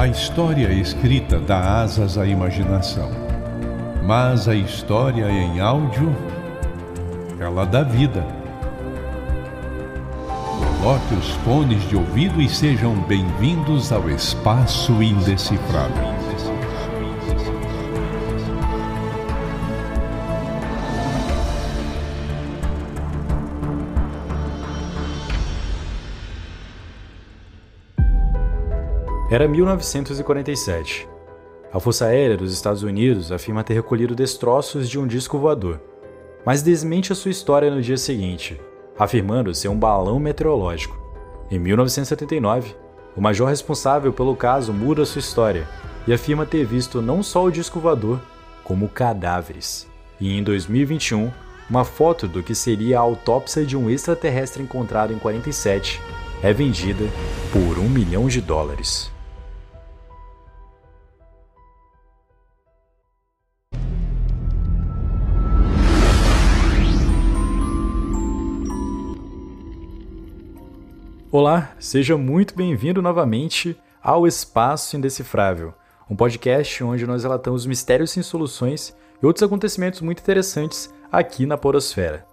A história escrita dá asas à imaginação, mas a história em áudio, ela dá vida. Coloque os fones de ouvido e sejam bem-vindos ao Espaço Indecifrável. Era 1947. A Força Aérea dos Estados Unidos afirma ter recolhido destroços de um disco voador, mas desmente a sua história no dia seguinte, afirmando ser um balão meteorológico. Em 1979, o major responsável pelo caso muda sua história e afirma ter visto não só o disco voador, como cadáveres. E em 2021, uma foto do que seria a autópsia de um extraterrestre encontrado em 47 é vendida por um milhão de dólares. Olá, seja muito bem-vindo novamente ao Espaço Indecifrável, um podcast onde nós relatamos mistérios sem soluções e outros acontecimentos muito interessantes aqui na Porosfera.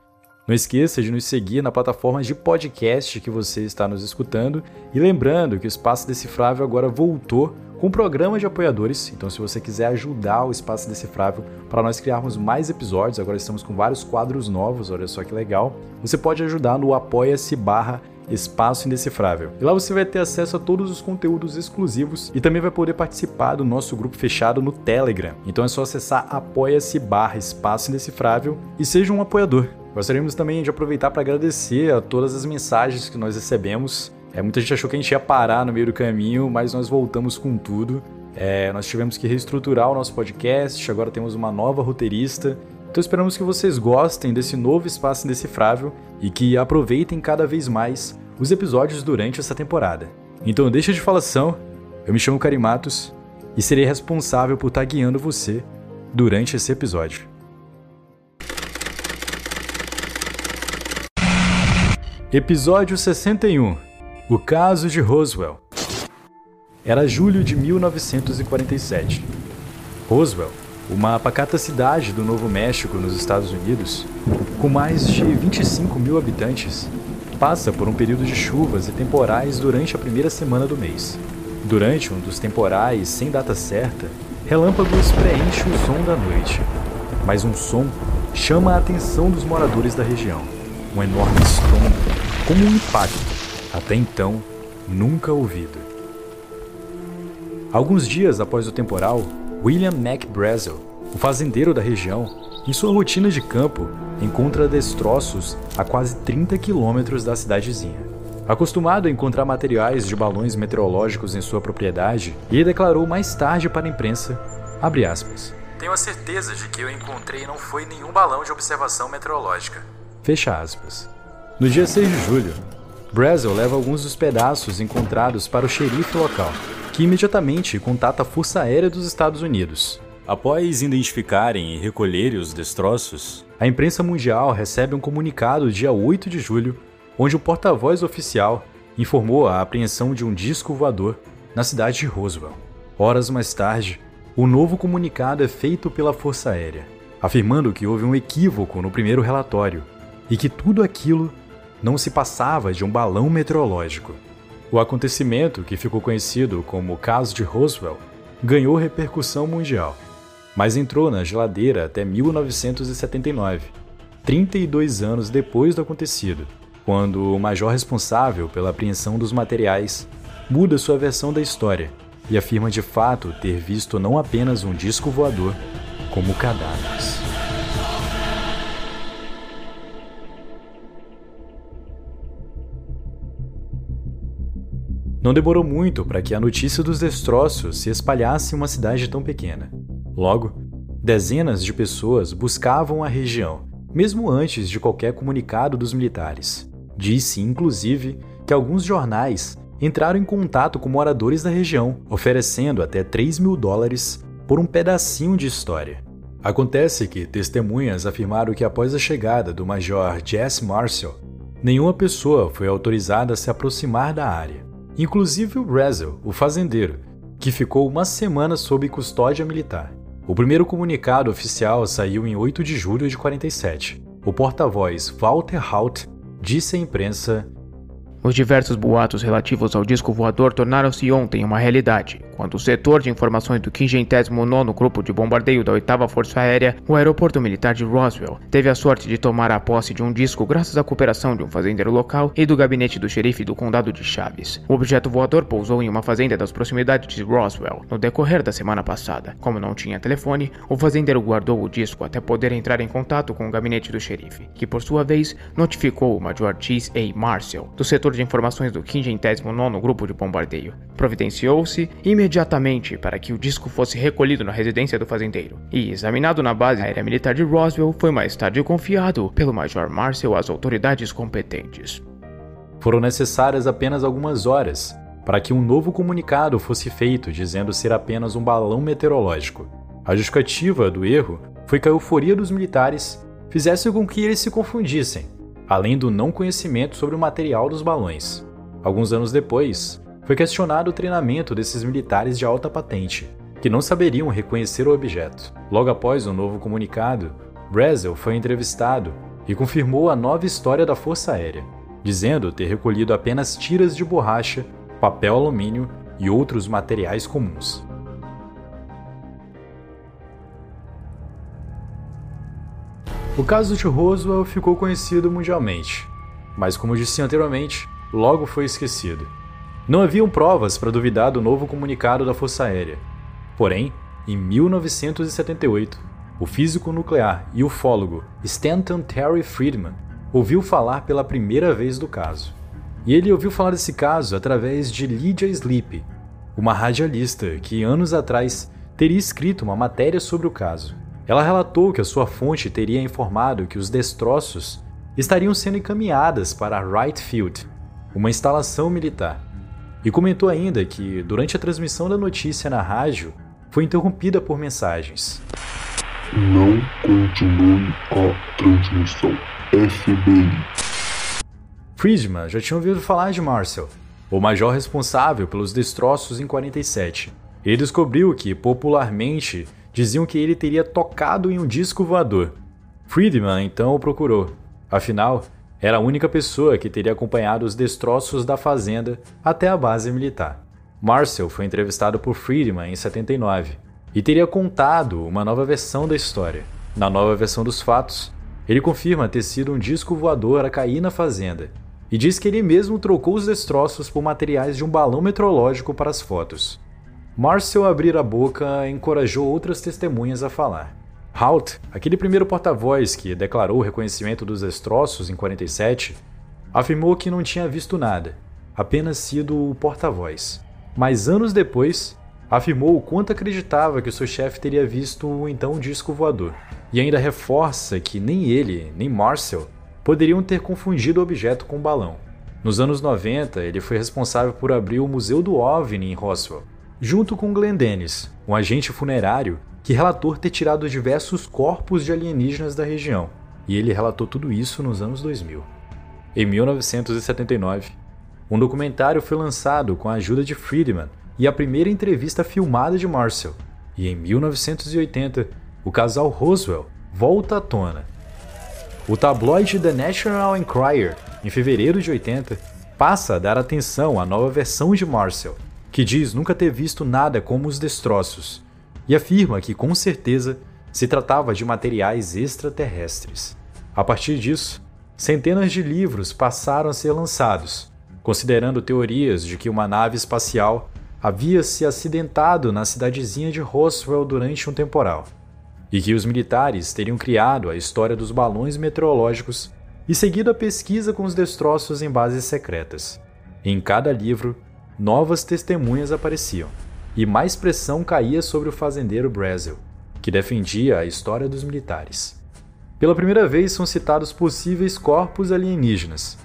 Não esqueça de nos seguir na plataforma de podcast que você está nos escutando e lembrando que o Espaço Decifrável agora voltou com um programa de apoiadores. Então, se você quiser ajudar o Espaço Decifrável para nós criarmos mais episódios, agora estamos com vários quadros novos, olha só que legal. Você pode ajudar no apoia-se barra Espaço Indecifrável. E lá você vai ter acesso a todos os conteúdos exclusivos e também vai poder participar do nosso grupo fechado no Telegram. Então é só acessar apoia-se barra Espaço Indecifrável e seja um apoiador. Gostaríamos também de aproveitar para agradecer a todas as mensagens que nós recebemos. É, muita gente achou que a gente ia parar no meio do caminho, mas nós voltamos com tudo. É, nós tivemos que reestruturar o nosso podcast, agora temos uma nova roteirista. Então esperamos que vocês gostem desse novo espaço indecifrável e que aproveitem cada vez mais os episódios durante essa temporada. Então deixa de falação, eu me chamo Carimatos e serei responsável por estar guiando você durante esse episódio. Episódio 61 O caso de Roswell. Era julho de 1947. Roswell uma pacata cidade do Novo México, nos Estados Unidos, com mais de 25 mil habitantes, passa por um período de chuvas e temporais durante a primeira semana do mês. Durante um dos temporais, sem data certa, relâmpagos preenchem o som da noite, mas um som chama a atenção dos moradores da região. Um enorme estrondo, como um impacto, até então nunca ouvido. Alguns dias após o temporal, William McBrazel, o fazendeiro da região, em sua rotina de campo, encontra destroços a quase 30 quilômetros da cidadezinha. Acostumado a encontrar materiais de balões meteorológicos em sua propriedade, ele declarou mais tarde para a imprensa, aspas, Tenho a certeza de que eu encontrei não foi nenhum balão de observação meteorológica. Fecha aspas. No dia 6 de julho, Brazel leva alguns dos pedaços encontrados para o xerife local, que imediatamente contata a Força Aérea dos Estados Unidos. Após identificarem e recolherem os destroços, a imprensa mundial recebe um comunicado dia 8 de julho, onde o porta-voz oficial informou a apreensão de um disco voador na cidade de Roswell. Horas mais tarde, o novo comunicado é feito pela Força Aérea, afirmando que houve um equívoco no primeiro relatório e que tudo aquilo não se passava de um balão meteorológico. O acontecimento, que ficou conhecido como o caso de Roswell, ganhou repercussão mundial, mas entrou na geladeira até 1979, 32 anos depois do acontecido, quando o major responsável pela apreensão dos materiais muda sua versão da história e afirma de fato ter visto não apenas um disco voador, como cadáveres. Não demorou muito para que a notícia dos destroços se espalhasse em uma cidade tão pequena. Logo, dezenas de pessoas buscavam a região, mesmo antes de qualquer comunicado dos militares. Disse, inclusive, que alguns jornais entraram em contato com moradores da região, oferecendo até 3 mil dólares por um pedacinho de história. Acontece que testemunhas afirmaram que após a chegada do Major Jess Marshall, nenhuma pessoa foi autorizada a se aproximar da área inclusive o Brazel, o fazendeiro, que ficou uma semana sob custódia militar. O primeiro comunicado oficial saiu em 8 de julho de 47. O porta-voz Walter Haut disse à imprensa os diversos boatos relativos ao disco voador tornaram-se ontem uma realidade, quando o setor de informações do 59º Grupo de Bombardeio da 8 Força Aérea, o aeroporto militar de Roswell, teve a sorte de tomar a posse de um disco graças à cooperação de um fazendeiro local e do gabinete do xerife do condado de Chaves. O objeto voador pousou em uma fazenda das proximidades de Roswell, no decorrer da semana passada. Como não tinha telefone, o fazendeiro guardou o disco até poder entrar em contato com o gabinete do xerife, que por sua vez notificou o Major Chase A. Marcel, do setor de informações do 59 Grupo de Bombardeio. Providenciou-se imediatamente para que o disco fosse recolhido na residência do fazendeiro e examinado na base aérea militar de Roswell, foi mais tarde confiado pelo Major Marcel às autoridades competentes. Foram necessárias apenas algumas horas para que um novo comunicado fosse feito dizendo ser apenas um balão meteorológico. A justificativa do erro foi que a euforia dos militares fizesse com que eles se confundissem além do não conhecimento sobre o material dos balões. Alguns anos depois, foi questionado o treinamento desses militares de alta patente, que não saberiam reconhecer o objeto. Logo após o novo comunicado, Brazel foi entrevistado e confirmou a nova história da Força Aérea, dizendo ter recolhido apenas tiras de borracha, papel alumínio e outros materiais comuns. O caso de Roswell ficou conhecido mundialmente, mas como disse anteriormente, logo foi esquecido. Não haviam provas para duvidar do novo comunicado da Força Aérea. Porém, em 1978, o físico nuclear e ufólogo Stanton Terry Friedman ouviu falar pela primeira vez do caso. E ele ouviu falar desse caso através de Lydia Sleep, uma radialista que anos atrás teria escrito uma matéria sobre o caso. Ela relatou que a sua fonte teria informado que os destroços estariam sendo encaminhadas para Wright Field, uma instalação militar, e comentou ainda que, durante a transmissão da notícia na rádio, foi interrompida por mensagens. Não continue a transmissão. FBI. Friedman já tinha ouvido falar de Marcel, o major responsável pelos destroços em 47. Ele descobriu que, popularmente, diziam que ele teria tocado em um disco voador. Friedman então o procurou. Afinal, era a única pessoa que teria acompanhado os destroços da fazenda até a base militar. Marcel foi entrevistado por Friedman em 79 e teria contado uma nova versão da história. Na nova versão dos fatos, ele confirma ter sido um disco voador a cair na fazenda e diz que ele mesmo trocou os destroços por materiais de um balão meteorológico para as fotos. Marcel abrir a boca encorajou outras testemunhas a falar. Halt, aquele primeiro porta-voz que declarou o reconhecimento dos destroços em 47, afirmou que não tinha visto nada, apenas sido o porta-voz. Mas anos depois, afirmou o quanto acreditava que seu chefe teria visto o então disco voador. E ainda reforça que nem ele, nem Marcel poderiam ter confundido o objeto com o balão. Nos anos 90, ele foi responsável por abrir o Museu do OVNI em Roswell, junto com Glenn Dennis, um agente funerário que relatou ter tirado diversos corpos de alienígenas da região, e ele relatou tudo isso nos anos 2000. Em 1979, um documentário foi lançado com a ajuda de Friedman e a primeira entrevista filmada de Marcel, e em 1980, o casal Roswell volta à tona. O tabloide The National Enquirer, em fevereiro de 80, passa a dar atenção à nova versão de Marcel, que diz nunca ter visto nada como os destroços, e afirma que com certeza se tratava de materiais extraterrestres. A partir disso, centenas de livros passaram a ser lançados, considerando teorias de que uma nave espacial havia se acidentado na cidadezinha de Roswell durante um temporal, e que os militares teriam criado a história dos balões meteorológicos e seguido a pesquisa com os destroços em bases secretas. Em cada livro, novas testemunhas apareciam, e mais pressão caía sobre o fazendeiro Brazel, que defendia a história dos militares. Pela primeira vez são citados possíveis corpos alienígenas.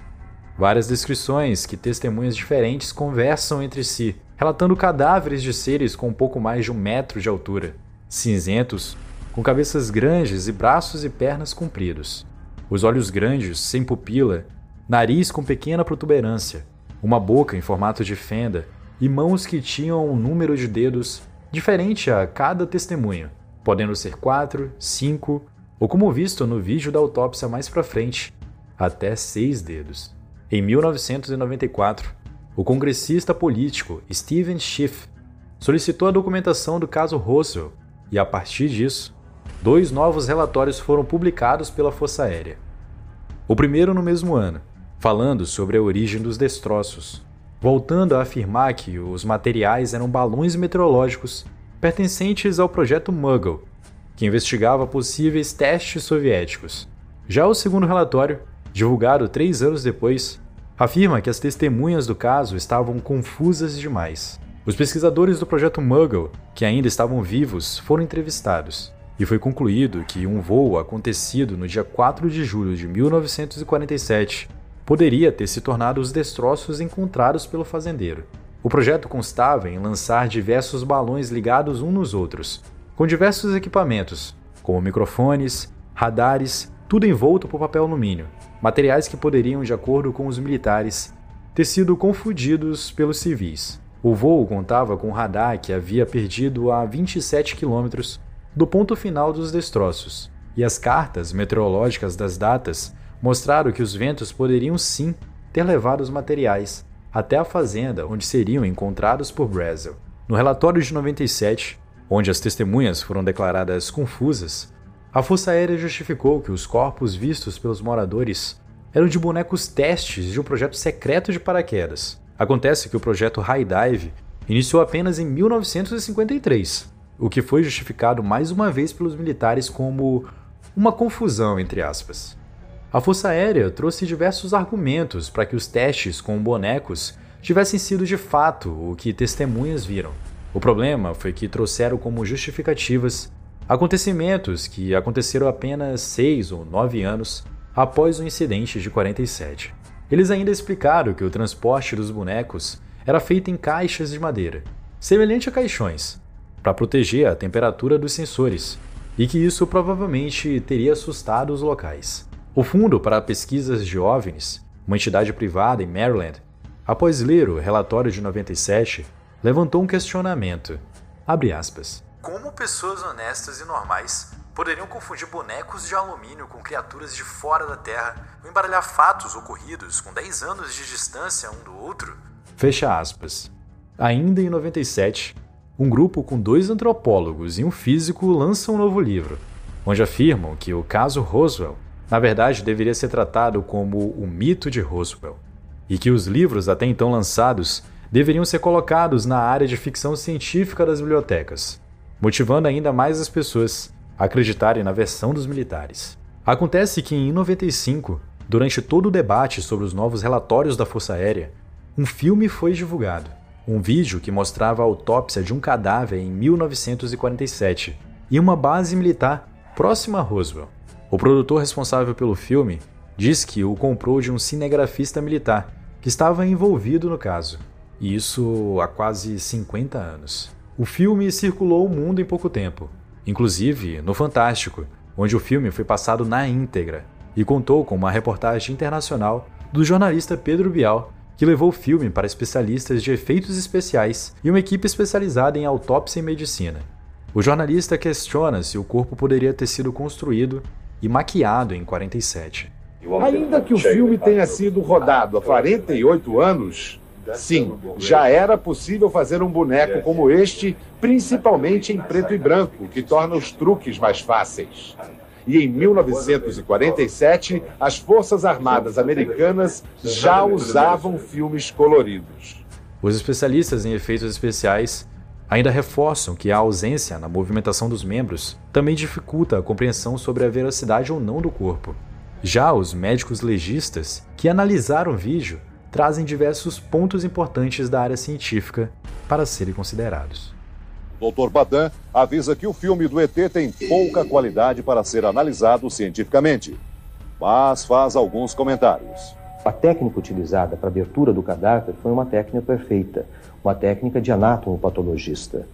Várias descrições que testemunhas diferentes conversam entre si, relatando cadáveres de seres com um pouco mais de um metro de altura, cinzentos, com cabeças grandes e braços e pernas compridos, os olhos grandes, sem pupila, nariz com pequena protuberância, uma boca em formato de fenda e mãos que tinham um número de dedos diferente a cada testemunho, podendo ser quatro, cinco ou, como visto no vídeo da autópsia mais para frente, até seis dedos. Em 1994, o congressista político Steven Schiff solicitou a documentação do caso Roswell e, a partir disso, dois novos relatórios foram publicados pela Força Aérea. O primeiro no mesmo ano, falando sobre a origem dos destroços, voltando a afirmar que os materiais eram balões meteorológicos pertencentes ao projeto Muggle, que investigava possíveis testes soviéticos. Já o segundo relatório, divulgado três anos depois, afirma que as testemunhas do caso estavam confusas demais. Os pesquisadores do projeto Muggle, que ainda estavam vivos, foram entrevistados, e foi concluído que um voo acontecido no dia 4 de julho de 1947 poderia ter se tornado os destroços encontrados pelo fazendeiro. O projeto constava em lançar diversos balões ligados uns nos outros, com diversos equipamentos, como microfones, radares, tudo envolto por papel alumínio, materiais que poderiam, de acordo com os militares, ter sido confundidos pelos civis. O voo contava com um radar que havia perdido a 27 quilômetros do ponto final dos destroços, e as cartas meteorológicas das datas mostraram que os ventos poderiam sim ter levado os materiais até a fazenda onde seriam encontrados por Brazel. No relatório de 97, onde as testemunhas foram declaradas confusas, a Força Aérea justificou que os corpos vistos pelos moradores eram de bonecos testes de um projeto secreto de paraquedas. Acontece que o projeto High Dive iniciou apenas em 1953, o que foi justificado mais uma vez pelos militares como uma confusão entre aspas. A Força Aérea trouxe diversos argumentos para que os testes com bonecos tivessem sido de fato o que testemunhas viram. O problema foi que trouxeram como justificativas Acontecimentos que aconteceram apenas seis ou nove anos após o incidente de 47. Eles ainda explicaram que o transporte dos bonecos era feito em caixas de madeira, semelhante a caixões, para proteger a temperatura dos sensores, e que isso provavelmente teria assustado os locais. O Fundo para Pesquisas de OVNIs, uma entidade privada em Maryland, após ler o relatório de 97, levantou um questionamento. Abre aspas. Como pessoas honestas e normais poderiam confundir bonecos de alumínio com criaturas de fora da Terra ou embaralhar fatos ocorridos com 10 anos de distância um do outro? Fecha aspas. Ainda em 97, um grupo com dois antropólogos e um físico lança um novo livro, onde afirmam que o caso Roswell, na verdade, deveria ser tratado como o mito de Roswell, e que os livros até então lançados deveriam ser colocados na área de ficção científica das bibliotecas motivando ainda mais as pessoas a acreditarem na versão dos militares. Acontece que em 95, durante todo o debate sobre os novos relatórios da Força Aérea, um filme foi divulgado. Um vídeo que mostrava a autópsia de um cadáver em 1947 em uma base militar próxima a Roswell. O produtor responsável pelo filme diz que o comprou de um cinegrafista militar que estava envolvido no caso, e isso há quase 50 anos. O filme circulou o mundo em pouco tempo, inclusive no Fantástico, onde o filme foi passado na íntegra e contou com uma reportagem internacional do jornalista Pedro Bial, que levou o filme para especialistas de efeitos especiais e uma equipe especializada em autópsia e medicina. O jornalista questiona se o corpo poderia ter sido construído e maquiado em 47. Ainda que o filme tenha sido rodado há 48 anos, Sim, já era possível fazer um boneco como este, principalmente em preto e branco, que torna os truques mais fáceis. E em 1947, as Forças Armadas Americanas já usavam filmes coloridos. Os especialistas em efeitos especiais ainda reforçam que a ausência na movimentação dos membros também dificulta a compreensão sobre a veracidade ou não do corpo. Já os médicos legistas, que analisaram o vídeo, trazem diversos pontos importantes da área científica para serem considerados. Dr. Badan avisa que o filme do ET tem pouca qualidade para ser analisado cientificamente, mas faz alguns comentários. A técnica utilizada para a abertura do cadáver foi uma técnica perfeita, uma técnica de anátomo-patologista.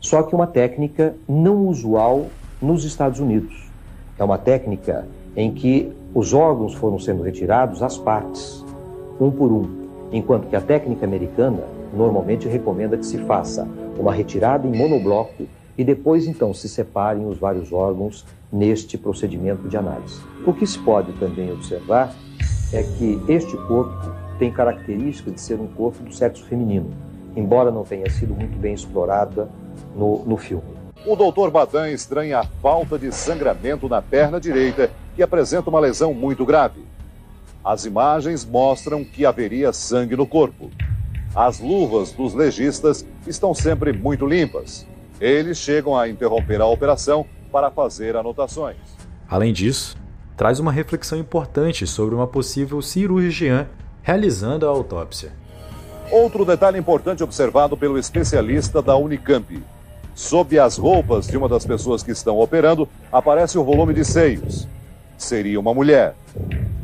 Só que uma técnica não usual nos Estados Unidos. É uma técnica em que os órgãos foram sendo retirados às partes um por um, enquanto que a técnica americana normalmente recomenda que se faça uma retirada em monobloco e depois então se separem os vários órgãos neste procedimento de análise. O que se pode também observar é que este corpo tem características de ser um corpo do sexo feminino, embora não tenha sido muito bem explorada no, no filme. O doutor Badan estranha a falta de sangramento na perna direita, que apresenta uma lesão muito grave. As imagens mostram que haveria sangue no corpo. As luvas dos legistas estão sempre muito limpas. Eles chegam a interromper a operação para fazer anotações. Além disso, traz uma reflexão importante sobre uma possível cirurgiã realizando a autópsia. Outro detalhe importante observado pelo especialista da Unicamp. Sob as roupas de uma das pessoas que estão operando, aparece o volume de seios. Seria uma mulher.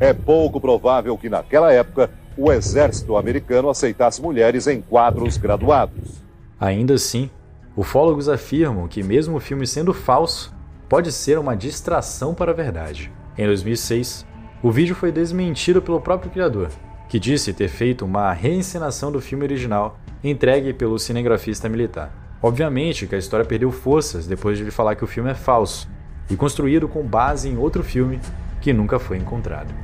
É pouco provável que naquela época o exército americano aceitasse mulheres em quadros graduados. Ainda assim, ufólogos afirmam que, mesmo o filme sendo falso, pode ser uma distração para a verdade. Em 2006, o vídeo foi desmentido pelo próprio criador, que disse ter feito uma reencenação do filme original entregue pelo cinegrafista militar. Obviamente que a história perdeu forças depois de ele falar que o filme é falso e construído com base em outro filme que nunca foi encontrado.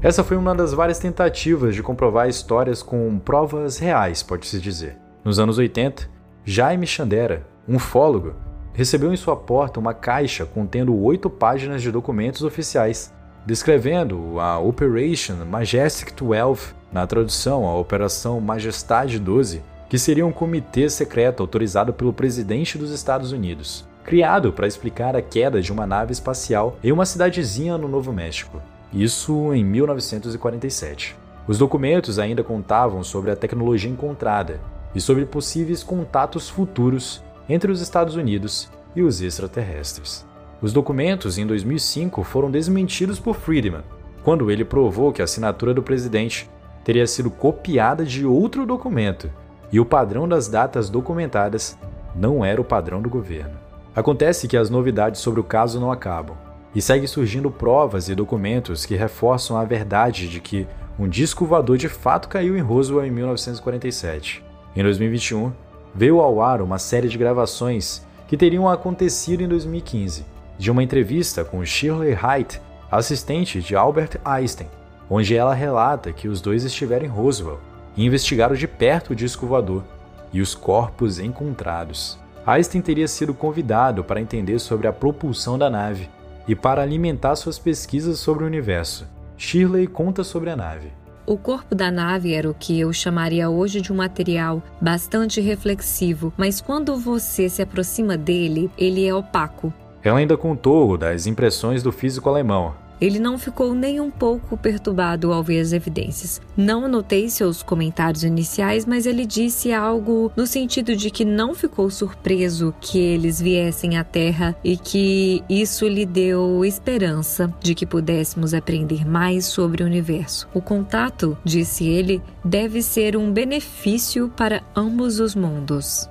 Essa foi uma das várias tentativas de comprovar histórias com provas reais, pode-se dizer. Nos anos 80, Jaime Chandera, um ufólogo, recebeu em sua porta uma caixa contendo oito páginas de documentos oficiais, descrevendo a Operation Majestic 12, na tradução, a Operação Majestade 12, que seria um comitê secreto autorizado pelo presidente dos Estados Unidos, criado para explicar a queda de uma nave espacial em uma cidadezinha no Novo México. Isso em 1947. Os documentos ainda contavam sobre a tecnologia encontrada e sobre possíveis contatos futuros entre os Estados Unidos e os extraterrestres. Os documentos em 2005 foram desmentidos por Friedman, quando ele provou que a assinatura do presidente teria sido copiada de outro documento e o padrão das datas documentadas não era o padrão do governo. Acontece que as novidades sobre o caso não acabam, e segue surgindo provas e documentos que reforçam a verdade de que um disco voador de fato caiu em Roswell em 1947. Em 2021, veio ao ar uma série de gravações que teriam acontecido em 2015, de uma entrevista com Shirley Height, assistente de Albert Einstein, onde ela relata que os dois estiveram em Roswell e investigaram de perto o disco voador e os corpos encontrados. Einstein teria sido convidado para entender sobre a propulsão da nave e para alimentar suas pesquisas sobre o universo. Shirley conta sobre a nave. O corpo da nave era o que eu chamaria hoje de um material bastante reflexivo, mas quando você se aproxima dele, ele é opaco. Ela ainda contou das impressões do físico alemão, ele não ficou nem um pouco perturbado ao ver as evidências. Não anotei seus comentários iniciais, mas ele disse algo no sentido de que não ficou surpreso que eles viessem à Terra e que isso lhe deu esperança de que pudéssemos aprender mais sobre o universo. O contato, disse ele, deve ser um benefício para ambos os mundos.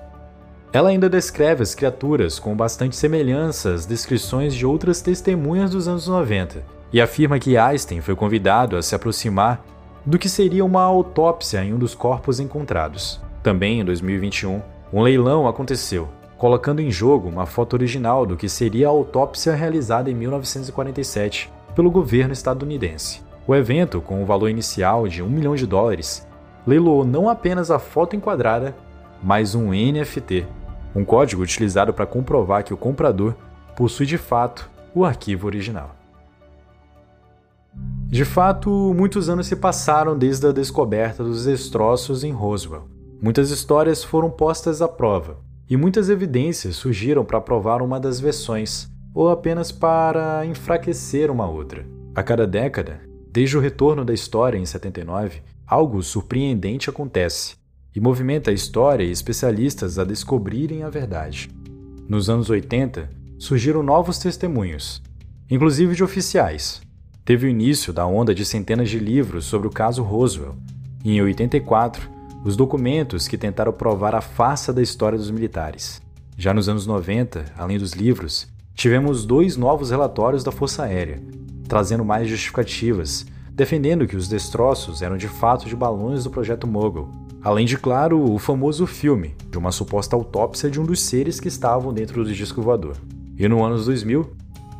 Ela ainda descreve as criaturas com bastante semelhança às descrições de outras testemunhas dos anos 90 e afirma que Einstein foi convidado a se aproximar do que seria uma autópsia em um dos corpos encontrados. Também em 2021, um leilão aconteceu, colocando em jogo uma foto original do que seria a autópsia realizada em 1947 pelo governo estadunidense. O evento, com um valor inicial de um milhão de dólares, leiloou não apenas a foto enquadrada, mas um NFT, um código utilizado para comprovar que o comprador possui de fato o arquivo original. De fato, muitos anos se passaram desde a descoberta dos destroços em Roswell. Muitas histórias foram postas à prova, e muitas evidências surgiram para provar uma das versões, ou apenas para enfraquecer uma outra. A cada década, desde o retorno da história em 79, algo surpreendente acontece e movimenta a história e especialistas a descobrirem a verdade. Nos anos 80, surgiram novos testemunhos, inclusive de oficiais, teve o início da onda de centenas de livros sobre o caso Roswell, e em 84, os documentos que tentaram provar a farsa da história dos militares. Já nos anos 90, além dos livros, tivemos dois novos relatórios da Força Aérea, trazendo mais justificativas defendendo que os destroços eram de fato de balões do projeto Mogul, além de, claro, o famoso filme de uma suposta autópsia de um dos seres que estavam dentro do disco voador. E no ano 2000,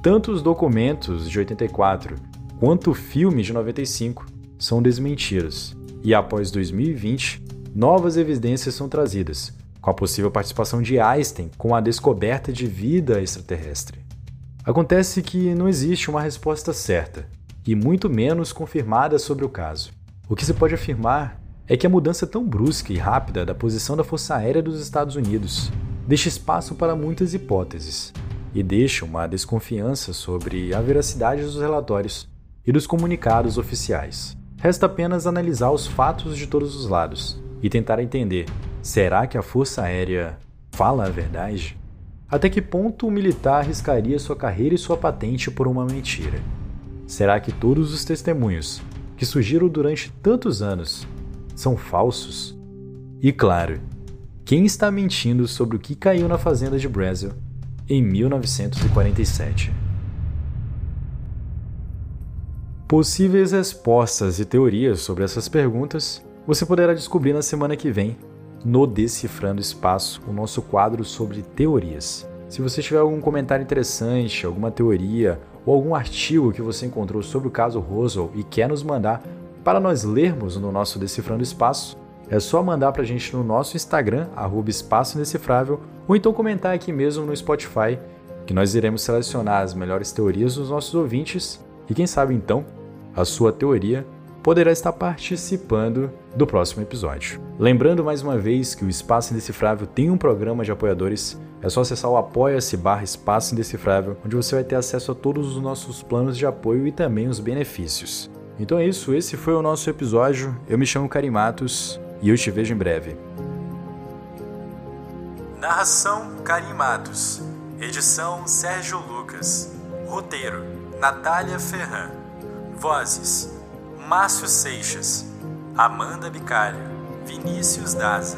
tanto os documentos de 84 quanto o filme de 95 são desmentidos, e após 2020, novas evidências são trazidas, com a possível participação de Einstein com a descoberta de vida extraterrestre. Acontece que não existe uma resposta certa, e muito menos confirmada sobre o caso. O que se pode afirmar é que a mudança tão brusca e rápida da posição da Força Aérea dos Estados Unidos deixa espaço para muitas hipóteses e deixa uma desconfiança sobre a veracidade dos relatórios e dos comunicados oficiais. Resta apenas analisar os fatos de todos os lados e tentar entender Será que a Força Aérea fala a verdade? Até que ponto o militar arriscaria sua carreira e sua patente por uma mentira? Será que todos os testemunhos que surgiram durante tantos anos são falsos? E claro, quem está mentindo sobre o que caiu na fazenda de Brasil em 1947? Possíveis respostas e teorias sobre essas perguntas você poderá descobrir na semana que vem no Decifrando Espaço, o nosso quadro sobre teorias. Se você tiver algum comentário interessante, alguma teoria ou algum artigo que você encontrou sobre o caso Roswell e quer nos mandar para nós lermos no nosso Decifrando Espaço, é só mandar para a gente no nosso Instagram, arroba Espaço Indecifrável, ou então comentar aqui mesmo no Spotify, que nós iremos selecionar as melhores teorias dos nossos ouvintes e quem sabe então a sua teoria poderá estar participando do próximo episódio. Lembrando mais uma vez que o Espaço Indecifrável tem um programa de apoiadores. É só acessar o apoia-se barra Espaço Indecifrável, onde você vai ter acesso a todos os nossos planos de apoio e também os benefícios. Então é isso, esse foi o nosso episódio. Eu me chamo Carimatos e eu te vejo em breve. Narração Carimatos. Edição Sérgio Lucas. Roteiro Natália Ferran. Vozes Márcio Seixas, Amanda Bicalho, Vinícius Daza.